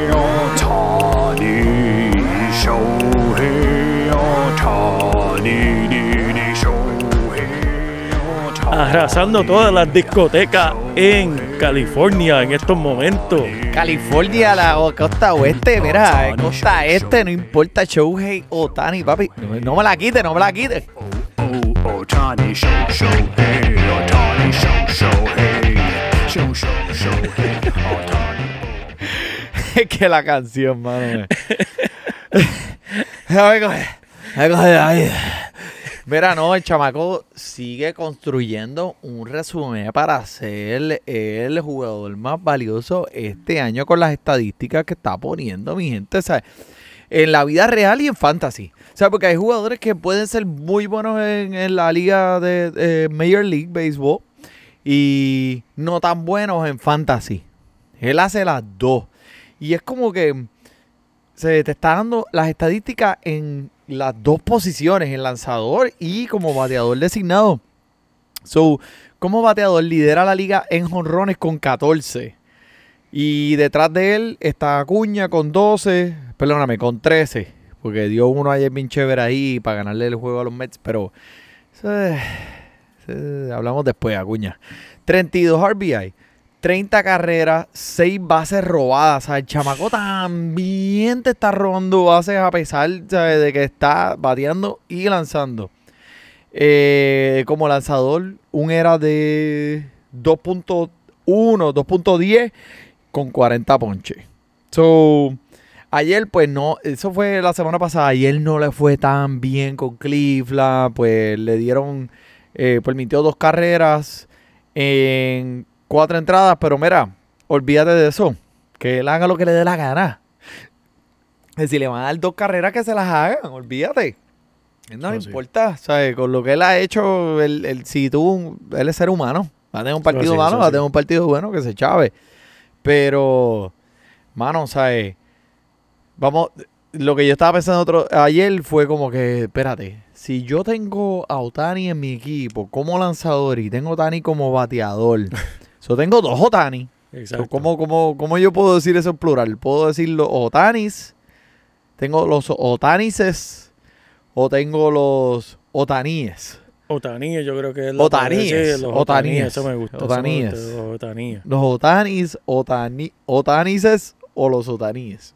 Arrasando todas las discotecas en California en estos momentos. California, la costa oeste, mira, costa este, no importa Shohei Otani, papi. No, no me la quite, no me la quite. Oh, Otani, Show, Shohei Otani, Show, Shohei. Show, Show, Shohei Otani. Es que la canción, mano. Mira, no, el chamaco sigue construyendo un resumen para ser el jugador más valioso este año con las estadísticas que está poniendo mi gente. Sea, en la vida real y en fantasy. O sea, porque hay jugadores que pueden ser muy buenos en, la liga de, de Major League Baseball y no tan buenos en fantasy. Él hace las dos. Y es como que se te está dando las estadísticas en las dos posiciones, en lanzador y como bateador designado. So, como bateador lidera la liga en jonrones con 14. Y detrás de él está Acuña con 12, perdóname, con 13. Porque dio uno ayer bien chévere ahí para ganarle el juego a los Mets. Pero eso es- eso es- hablamos después, Acuña. 32 RBI. 30 carreras, 6 bases robadas. O sea, el chamaco también te está robando bases a pesar ¿sabes? de que está bateando y lanzando. Eh, como lanzador, un era de 2.1, 2.10 con 40 ponches. So, ayer, pues no, eso fue la semana pasada. Ayer no le fue tan bien con Cleveland. Pues le dieron, eh, permitió dos carreras en cuatro entradas, pero mira, olvídate de eso. Que él haga lo que le dé la gana. Si le van a dar dos carreras, que se las hagan, olvídate. No le Oh, sí. importa, ¿sabes? Con lo que él ha hecho, él, él- si tú, él es ser humano, va a tener un partido sí, malo, va a sí. tener un partido bueno, que se chave. Pero, mano, ¿sabes? Vamos, lo que yo estaba pensando otro, ayer fue como que, espérate, si yo tengo a Otani en mi equipo como lanzador y tengo a Otani como bateador, yo tengo dos Otani. Exacto. ¿Cómo, cómo, cómo yo puedo decir eso en plural? ¿Puedo decir los Otanis? ¿Tengo los Otanises? ¿O tengo los Otaníes? Otaníes, yo creo que es la Otaníes, los otaníes, Eso me gusta. otaníes. Los otaníes. ¿Los Otanis, Otani, Otanises o los Otaníes?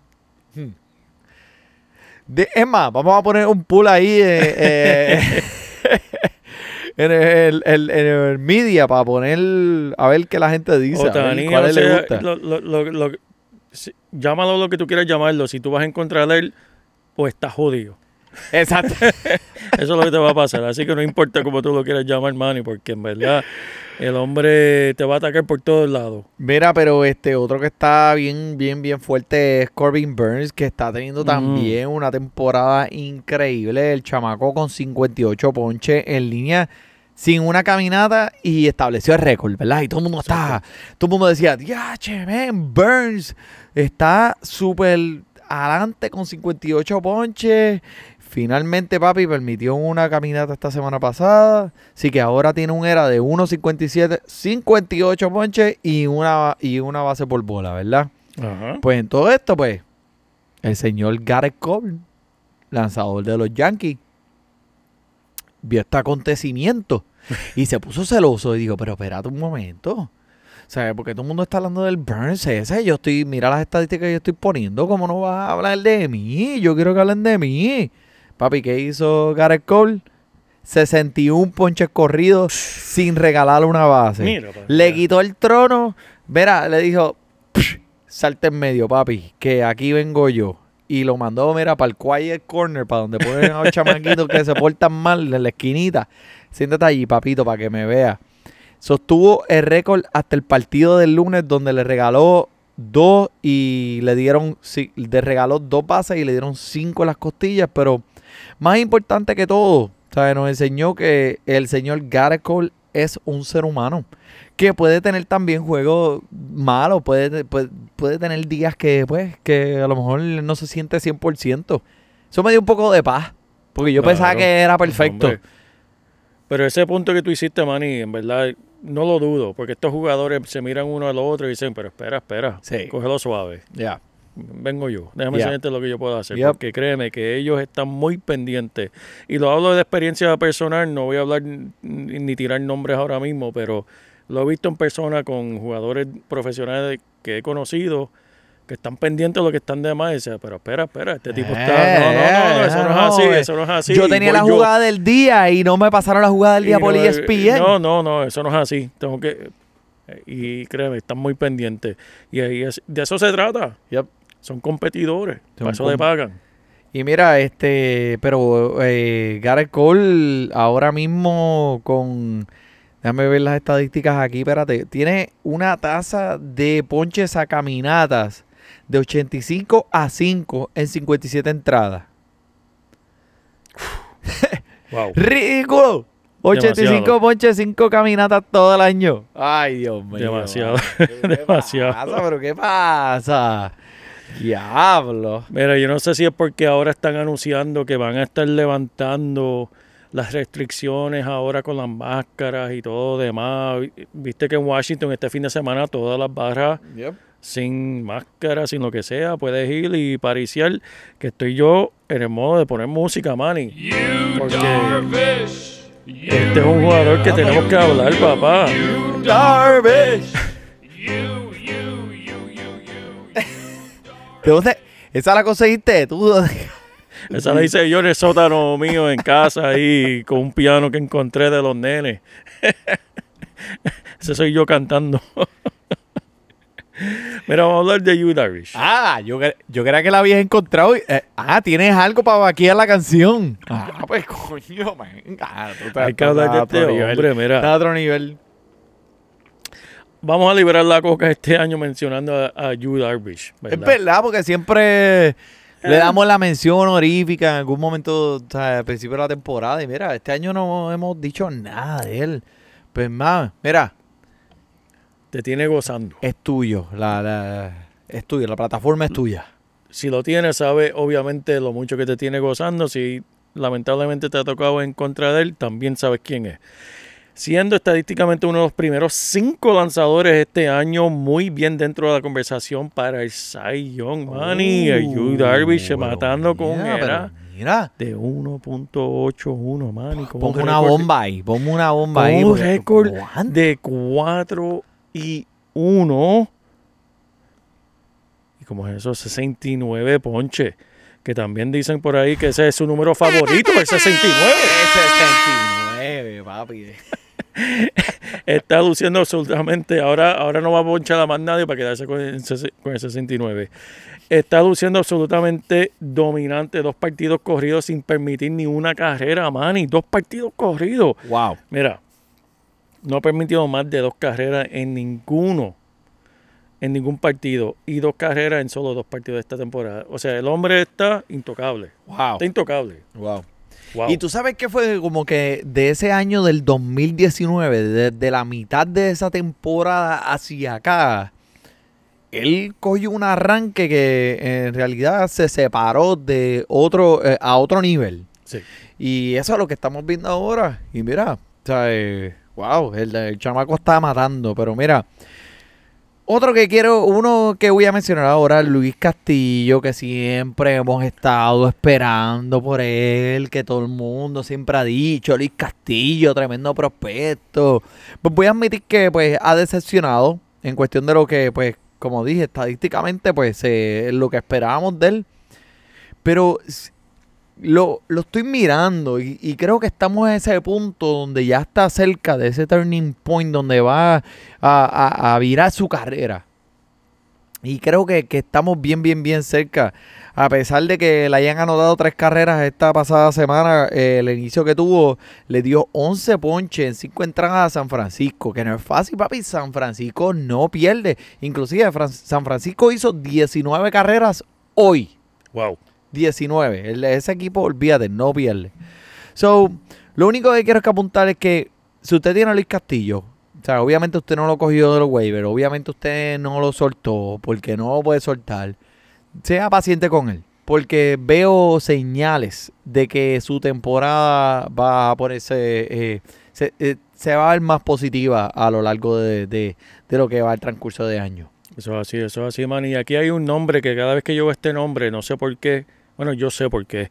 De, es más, vamos a poner un pool ahí eh, eh, en, el, el- en el media para poner a ver qué la gente dice. a ver Otaníes, cuál o le sea, gusta. lo- lo- lo- lo- si- llámalo lo que tú quieras llamarlo. Si tú vas a encontrar él, pues estás jodido. Exacto. Eso es lo que te va a pasar. Así que no importa cómo tú lo quieras llamar, Manny, porque en verdad el hombre te va a atacar por todos lados. Mira, pero este otro que está bien, bien, bien fuerte es Corbin Burns, que está teniendo Mm. también una temporada increíble. El chamaco con 58 ponches en línea, sin una caminata y estableció el récord, ¿verdad? Y todo el mundo está, todo el mundo decía, diache, man, Burns está súper adelante con 58 ponches. Finalmente, papi, permitió una caminata esta semana pasada. Así que ahora tiene un era de 1.57, 58 ponches y una, y una base por bola, ¿verdad? Ajá. Pues en todo esto, pues, el señor Garrett Cole, lanzador de los Yankees, vio este acontecimiento y se puso celoso y dijo, pero espérate un momento. ¿Sabes? Porque todo el mundo está hablando del Burns ese. Yo estoy, mira las estadísticas que yo estoy poniendo. ¿Cómo no vas a hablar de mí? Yo quiero que hablen de mí. Papi, ¿qué hizo Garrett Cole? 61 ponches corridos sin regalarle una base. Mira, pa- le quitó el trono. Mira, le dijo, "Psh, salte en medio, papi, que aquí vengo yo. Y lo mandó, mira, para el quiet corner, para donde ponen a los chamaquitos que se portan mal en la esquinita. Siéntate allí, papito, para que me vea. Sostuvo el récord hasta el partido del lunes, donde le regaló dos y le dieron, sí, le regaló dos bases y le dieron cinco en las costillas, pero más importante que todo, ¿sabes? nos enseñó que el señor Garrett Cole es un ser humano que puede tener también juegos malos, puede, puede, puede tener días que, pues, que a lo mejor no se siente 100%. Eso me dio un poco de paz, porque yo pensaba que era perfecto. hombre. Pero ese punto que tú hiciste, Manny, en verdad no lo dudo, porque estos jugadores se miran uno al otro y dicen, pero espera, espera, Sí. cógelo suave. Ya. Vengo yo, déjame Ya. enseñarte lo que yo puedo hacer, Yep. porque créeme que ellos están muy pendientes. Y lo hablo de experiencia personal, no voy a hablar ni, tirar nombres ahora mismo, pero lo he visto en persona con jugadores profesionales que he conocido que están pendientes de lo que están de más y dicen, pero espera, espera, este tipo está... No, no, no, no, eso no es así, eh. eso no es así. Yo tenía la yo. jugada del día y no me pasaron la jugada del día Y por E no, ESPN. No, no, no, eso no es así. Tengo que... Y créeme, están muy pendientes. Y ahí es- de eso se trata. Yep. Son competidores. Son Para eso com- le pagan. Y mira, este, pero eh, Garrett Cole ahora mismo con, déjame ver las estadísticas aquí, espérate, tiene una tasa de ponches a caminatas de 85 a 5 en 57 entradas. Wow. ¡Ridículo! 85 Demasiado. ponches, 5 caminatas todo el año. Ay, Dios mío. Demasiado. ¿Qué Demasiado. pasa? ¿Pero qué pasa? Diablo. Mira, yo no sé si es porque ahora están anunciando que van a estar levantando las restricciones ahora con las máscaras y todo demás. Viste que en Washington este fin de semana todas las barras sin máscara, sin lo que sea, puedes ir y pariciar, que estoy yo en el modo de poner música, Manny. Porque este es un jugador que tenemos que hablar, papá. Garbage. ¿De dónde? ¿Esa la conseguiste tú? Esa la hice yo en el sótano mío en casa ahí con un piano que encontré de los nenes. Ese soy yo cantando. Mira, vamos a hablar de You Darvish. Ah, yo, yo creía que la habías encontrado. y- eh, ah, tienes algo para vaquear la canción. Ah, pues coño, man. Ah, tú estás- Hay que hablar de este nivel. hombre, mira. Estás a otro nivel. Vamos a liberar la coca este año mencionando a, a Yu Darvish. Es ¿verdad? porque siempre le damos la mención honorífica en algún momento, o sea, al principio de la temporada. Y mira, este año no hemos dicho nada de él. Pues más, mira, Te tiene gozando. es tuyo. La, la- es tuyo, la plataforma es tuya. Si lo tienes, sabes obviamente lo mucho que te tiene gozando. Si lamentablemente te ha tocado en contra de él, también sabes quién es. Siendo estadísticamente uno de los primeros cinco lanzadores este año, muy bien dentro de la conversación para el Cy Young, Manny. El Yu Darvish pero matando con mira, era Mira, de 1.81, Manny. ponme un una bomba ahí, ponme una bomba ahí. Un récord de 4 y 1. Y como es eso, 69 ponche. Que también dicen por ahí que ese es su número favorito, el 69. 69, papi. Está luciendo absolutamente. Ahora, ahora no va a ponchar a más nadie para quedarse con el, ses- con el 69. Está luciendo absolutamente dominante. Dos partidos corridos sin permitir ni una carrera, Manny. Dos partidos corridos. Wow. Mira, no ha permitido más de dos carreras en ninguno, en ningún partido. Y dos carreras en solo dos partidos de esta temporada. O sea, el hombre está intocable. Wow. Está intocable. Wow. Wow. Y tú sabes que fue como que de ese año del 2019, desde la mitad de esa temporada hacia acá, él cogió un arranque que en realidad se separó de otro eh, a otro nivel. Sí. Y eso es lo que estamos viendo ahora. Y mira, o sea, eh, wow, el, el chamaco está matando. Pero mira, otro que quiero, uno que voy a mencionar ahora, Luis Castillo, que siempre hemos estado esperando por él, que todo el mundo siempre ha dicho, Luis Castillo, tremendo prospecto. Pues voy a admitir que pues ha decepcionado en cuestión de lo que, pues, como dije, estadísticamente, pues, eh, lo que esperábamos de él. Pero lo, lo estoy mirando y, creo que estamos en ese punto donde ya está cerca de ese turning point donde va a, a- a virar su carrera. Y creo que, que estamos bien, bien, bien cerca. A pesar de que le hayan anotado tres carreras esta pasada semana, eh, el inicio que tuvo le dio 11 ponches en 5 entradas a San Francisco. Que no es fácil, papi. San Francisco no pierde. Inclusive San Francisco hizo 19 carreras hoy. Wow. 19. El- ese equipo, olvídate, no pierde. So, lo único que quiero es que apuntar es que si usted tiene a Luis Castillo, o sea, obviamente usted no lo cogió de los waivers, obviamente usted no lo soltó porque no lo puede soltar. Sea paciente con él, porque veo señales de que su temporada va a ponerse, eh, se, eh, se va a ver más positiva a lo largo de, de- de lo que va el transcurso de año. Eso es así, eso es así, man. Y aquí hay un nombre que cada vez que yo veo este nombre, no sé por qué, bueno, yo sé por qué.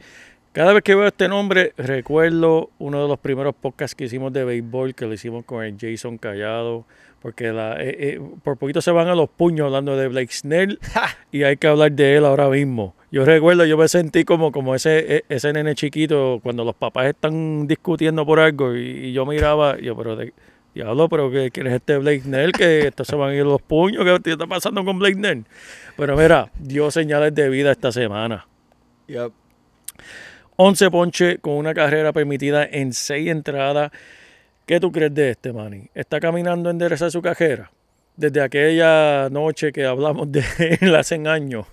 Cada vez que veo este nombre, recuerdo uno de los primeros podcasts que hicimos de béisbol, que lo hicimos con el Jason Callado, porque la, eh, eh, por poquito se van a los puños hablando de Blake Snell y hay que hablar de él ahora mismo. Yo recuerdo, yo me sentí como, como ese, e- ese nene chiquito cuando los papás están discutiendo por algo y, y yo miraba, yo, pero de, diablo, pero que ¿quién es este Blake Snell? Que estos se van a ir los puños, ¿qué está pasando con Blake Snell? Pero mira, dio señales de vida esta semana. 11 ponches con una carrera permitida en 6 entradas. ¿Qué tú crees de este, Manny? ¿Está caminando a enderezar su cajera? Desde aquella noche que hablamos de él hace años.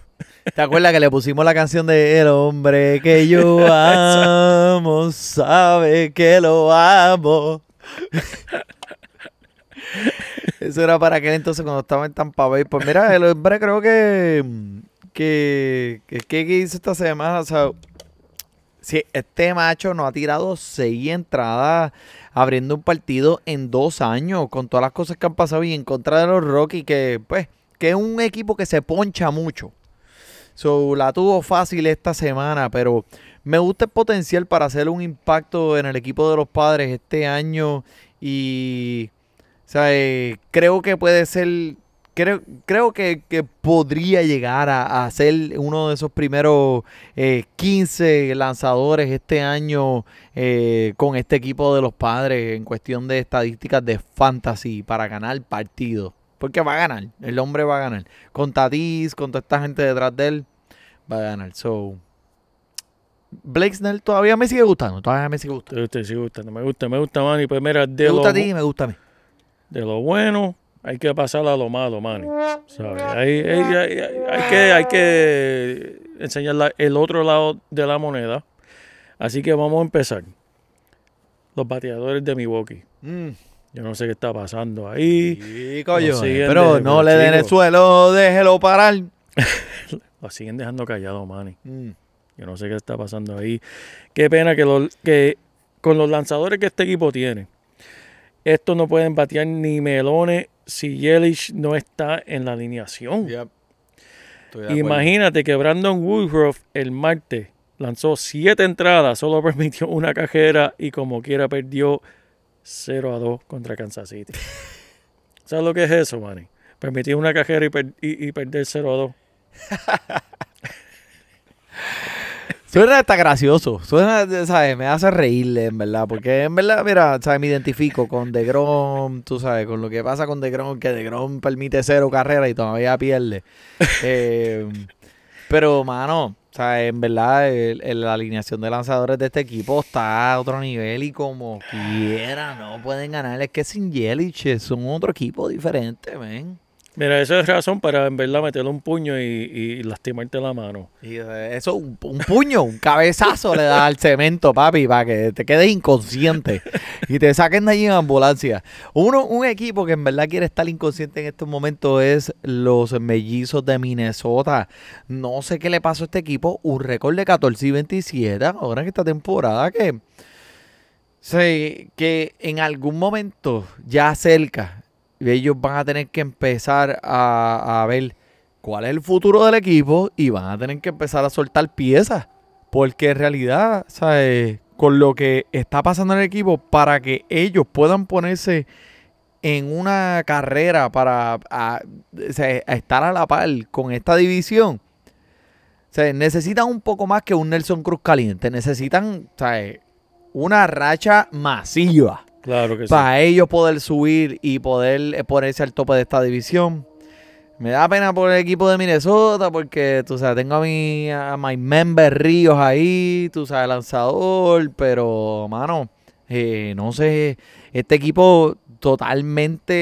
¿Te acuerdas que le pusimos la canción de El hombre que yo amo sabe que lo amo? Eso era para aquel entonces cuando estaba en Tampa Bay. Pues mira, el hombre creo que que que, que, hizo esta semana, o sea, si este macho no ha tirado seis entradas abriendo un partido en dos años con todas las cosas que han pasado y en contra de los Rockies que pues que es un equipo que se poncha mucho. So, la tuvo fácil esta semana, pero me gusta el potencial para hacer un impacto en el equipo de los padres este año y o sea, eh, creo que puede ser, creo, creo que, que podría llegar a, a ser uno de esos primeros eh, 15 lanzadores este año eh, con este equipo de los padres en cuestión de estadísticas de fantasy para ganar partidos. Porque va a ganar, el hombre va a ganar. Con Tatis, con toda esta gente detrás de él, va a ganar. So, Blake Snell todavía me sigue gustando, todavía me sigue gustando. Sigue. Me gusta, me gusta, Manny. Pues mira, de Me gusta a lo, ti y me gusta a mí. de lo bueno, hay que pasar a lo malo, Manny. ¿sabes? Hay, hay- hay- hay- hay que, hay que enseñar la- el otro lado de la moneda. Así que vamos a empezar. Los bateadores de Milwaukee. Mm. Yo no sé qué está pasando ahí. Sí, coño, pero no le den el suelo, déjelo parar. Lo siguen dejando callado, Manny. Mm. Yo no sé qué está pasando ahí. Qué pena que, los- que con los lanzadores que este equipo tiene, estos no pueden batear ni melones si Yelich no está en la alineación. Yep. Imagínate que Brandon Woodruff el martes lanzó siete entradas, solo permitió una cajera y como quiera perdió 0 a 2 contra Kansas City. ¿Sabes lo que es eso, Manny? Permitir una cajera y, per- y- y perder 0 a 2. Suena hasta gracioso. Suena, ¿sabes? Me hace reírle, en verdad. Porque en verdad, mira, ¿sabes? Me identifico con DeGrom, tú sabes, con lo que pasa con DeGrom, que DeGrom permite cero carrera y todavía pierde. Eh, pero, mano, ¿sabes? En verdad, el- el- la alineación de lanzadores de este equipo está a otro nivel y como quiera, no pueden ganar. Es que sin Yelich son otro equipo diferente, ven. Mira, esa es razón para en verdad meterle un puño y, y lastimarte la mano. Y eh, eso, un, un puño, un cabezazo le da al cemento, papi, para que te quedes inconsciente y te saquen de allí en ambulancia. Uno, un equipo que en verdad quiere estar inconsciente en estos momentos es los mellizos de Minnesota. No sé qué le pasó a este equipo, un récord de 14 y 27 ahora en esta temporada que, sí, que en algún momento ya cerca ellos van a tener que empezar a, a ver cuál es el futuro del equipo y van a tener que empezar a soltar piezas. Porque en realidad, ¿sabes? Con lo que está pasando en el equipo, para que ellos puedan ponerse en una carrera para estar a la par con esta división, sea, necesitan un poco más que un Nelson Cruz caliente. Necesitan, ¿sabes? Una racha masiva Claro que sí. para ellos poder subir y poder eh, ponerse al tope de esta división. Me da pena por el equipo de Minnesota porque, tú sabes, tengo a mi, a my member Ríos ahí, tú sabes, lanzador, pero, mano, eh, no sé, este equipo totalmente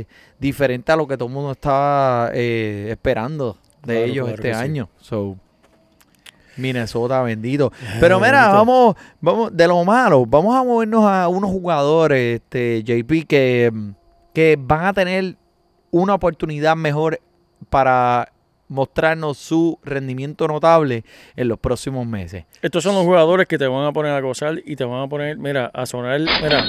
eh, diferente a lo que todo el mundo estaba eh, esperando de Claro, ellos claro este que sí. año. So, Minnesota, bendito. Pero mira, vamos, vamos, de lo malo, vamos a movernos a unos jugadores, este, JP, que, que van a tener una oportunidad mejor para mostrarnos su rendimiento notable en los próximos meses. Estos son los jugadores que te van a poner a gozar y te van a poner, mira, a sonar, mira,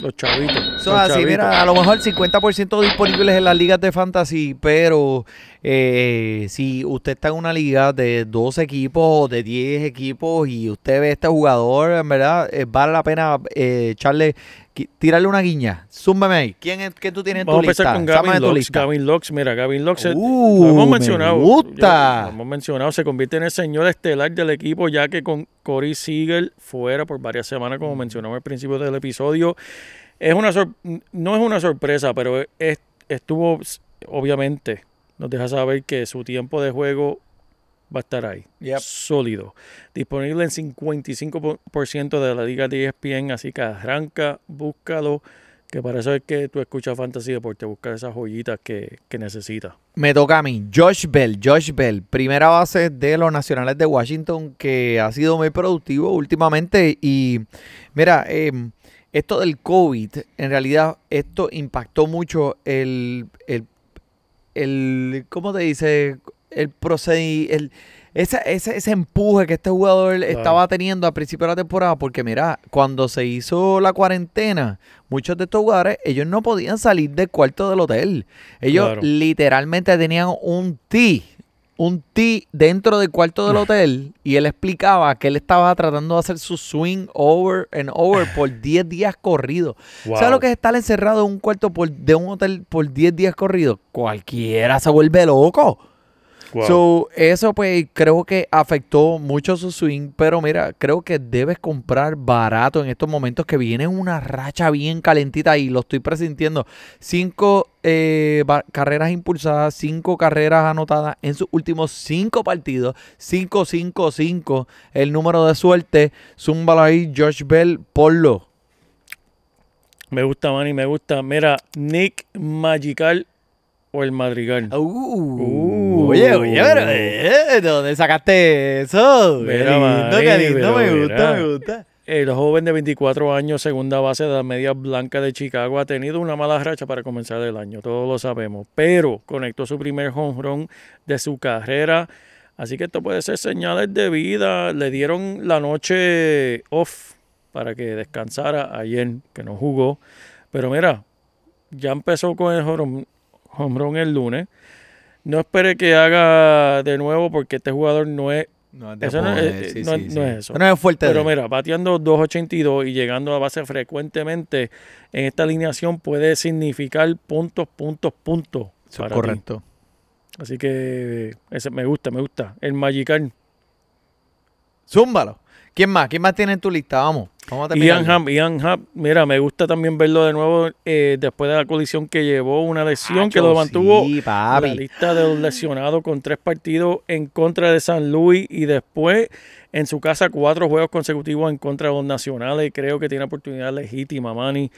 los chavitos. Eso los así, chavitos. mira, a lo mejor 50% disponibles en las ligas de fantasy, pero eh, si usted está en una liga de 12 equipos o de 10 equipos y usted ve a este jugador, en verdad, eh, vale la pena eh, echarle, tirarle una guiña. Zúmbeme ahí. ¿Quién es que tú tienes en Vamos a lista? empezar con Sámame Gavin tu Lux. Gavin Lux, mira, Gavin Lux, Uh, lo hemos me mencionado. gusta. Yo- lo hemos mencionado, se convierte en el señor estelar del equipo, ya que con Corey Seager fuera por varias semanas, como mencionamos al principio del episodio. Es una sor- no es una sorpresa, pero es- estuvo, obviamente, nos deja saber que su tiempo de juego va a estar ahí. Yep. Sólido. Disponible en 55% de la liga de ESPN, así que arranca, búscalo, que para eso es que tú escuchas Fantasy Deporte, buscar esas joyitas que, que necesitas. Me toca a mí, Josh Bell, Josh Bell, primera base de los Nacionales de Washington que ha sido muy productivo últimamente y mira, eh, esto del COVID, en realidad esto impactó mucho el, el, el ¿cómo te dice? El procedi el, ese, ese, ese empuje que este jugador estaba teniendo al principio de la temporada, porque mira, cuando se hizo la cuarentena, muchos de estos jugadores, ellos no podían salir del cuarto del hotel. Ellos Claro. literalmente tenían un tee, un tee dentro del cuarto del hotel y él explicaba que él estaba tratando de hacer su swing over and over por 10 días corridos. ¿Sabes lo que es estar encerrado en un cuarto por, de un hotel por 10 días corridos? Cualquiera se vuelve loco. Wow. So, eso pues creo que afectó mucho su swing, pero mira, creo que debes comprar barato en estos momentos que viene una racha bien calentita y lo estoy presintiendo. Cinco eh, carreras impulsadas, cinco carreras anotadas en sus últimos cinco partidos. 5, 5, 5, el número de suerte. Zúmbalo ahí, Josh Bell, ponlo. Me gusta, Manny, me gusta. Mira, Nick Magical o el Madrigal. Uh, Uh. Oye, oye, pero eh, ¿de dónde sacaste eso? Mira, lindo, qué me gusta, mira. me gusta. El joven de 24 años, segunda base de la media blanca de Chicago, ha tenido una mala racha para comenzar el año, todos lo sabemos, pero conectó su primer home run de su carrera, así que esto puede ser señales de vida. Le dieron la noche off para que descansara ayer, que no jugó, pero mira, ya empezó con el home run el lunes. No espere que haga de nuevo porque este jugador no es No, es de Eso no es- poder, sí, no- sí, no sí. es eso. No es fuerte. Pero mira, bateando 2.82 y llegando a base frecuentemente en esta alineación puede significar puntos, puntos, puntos. Eso es ti. correcto. Así que ese me gusta, me gusta. El Magical. Zúmbalo. ¿Quién más? ¿Quién más tiene en tu lista? Vamos. Vamos a terminar. Ian Happ, Ian Happ, mira, me gusta también verlo de nuevo eh, después de la colisión que llevó, una lesión que lo mantuvo Sí, papi. la lista de los lesionados con tres partidos en contra de San Luis y después en su casa cuatro juegos consecutivos en contra de los nacionales. Creo que tiene oportunidad legítima, Manny,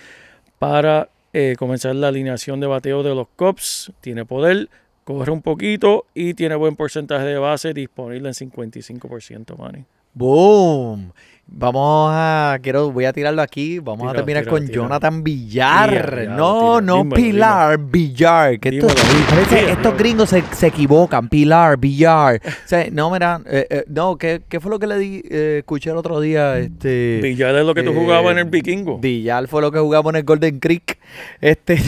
para eh, comenzar la alineación de bateo de los Cubs. Tiene poder, corre un poquito y tiene buen porcentaje de base disponible en 55%, Manny. Boom. Vamos a, quiero, voy a tirarlo aquí. Vamos a terminar con. Jonathan Villar. No, no Dímelo, Pilar, Villar. Que esto- Dímelo, Tira, estos gringos se, se equivocan. Pilar, Villar. O sea, no, mira, eh, eh, no, ¿qué, qué fue lo que le di, eh, escuché el otro día? Este, Villar es lo que tú jugabas en el Vikingo. Villar fue lo que jugamos en el Golden Creek. Este.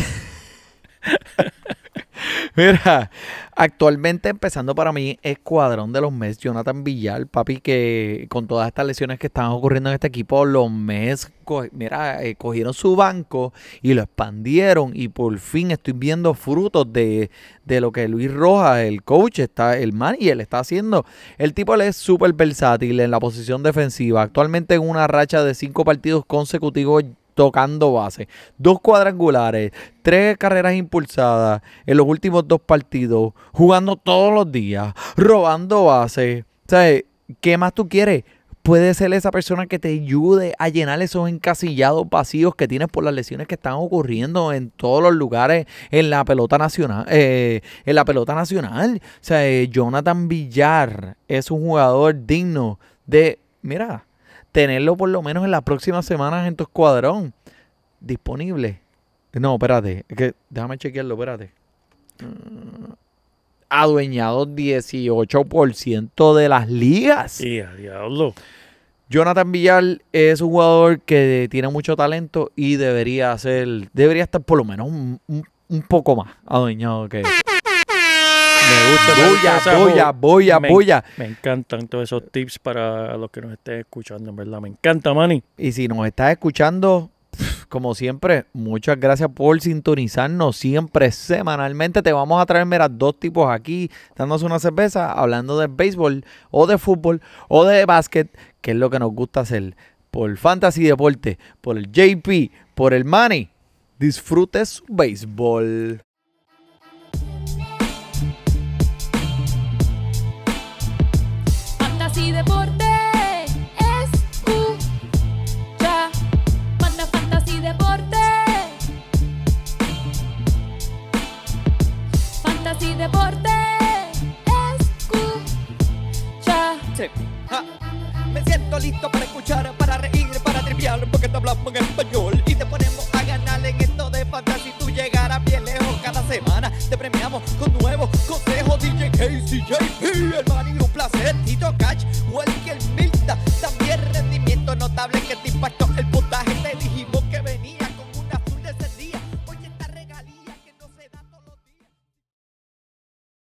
Mira, actualmente empezando para mí escuadrón de los Mets, Jonathan Villar, papi, que con todas estas lesiones que están ocurriendo en este equipo, los Mets, mira, eh, cogieron su banco y lo expandieron y por fin estoy viendo frutos de, de lo que Luis Rojas, el coach, está, el manager, está haciendo. El tipo él es súper versátil en la posición defensiva, actualmente en una racha de cinco partidos consecutivos tocando base. Dos cuadrangulares, tres carreras impulsadas en los últimos dos partidos, jugando todos los días, robando base. O sea, ¿qué más tú quieres? Puede ser esa persona que te ayude a llenar esos encasillados vacíos que tienes por las lesiones que están ocurriendo en todos los lugares en la pelota nacional. eh, en la pelota nacional. O sea, eh, Jonathan Villar es un jugador digno de, mira, tenerlo por lo menos en las próximas semanas en tu escuadrón disponible. No, espérate, es que déjame chequearlo, espérate. Mm, Adueñado 18% de las ligas. Diablo. Jonathan Villar es un jugador que tiene mucho talento y debería ser, debería estar por lo menos un, un- un poco más adueñado que Me gusta. me Boya, esa boya, boya, Me- boya. Me encantan todos esos tips para los que nos estén escuchando, en verdad. Me encanta, Manny. Y si nos estás escuchando, como siempre, muchas gracias por sintonizarnos siempre, semanalmente. Te vamos a traer, mira, dos tipos aquí dándose una cerveza, hablando de béisbol o de fútbol o de básquet, que es lo que nos gusta hacer. Por fantasy deporte, por el JP, por el money. Disfrute su béisbol. Fantasy Deporte escucha. Manda Fantasy Deporte. Fantasy Deporte escucha. Sí. Ja. Me siento listo para escuchar, para reír, para triviar, porque te hablamos en español y te ponemos a ganar en esto de fantasy. Tú llegarás bien lejos cada semana. Te premiamos con nuevos consejos. DJ KCJP, el y retiro, cash, walking, milda. También rendimiento notable que te impactó el puntaje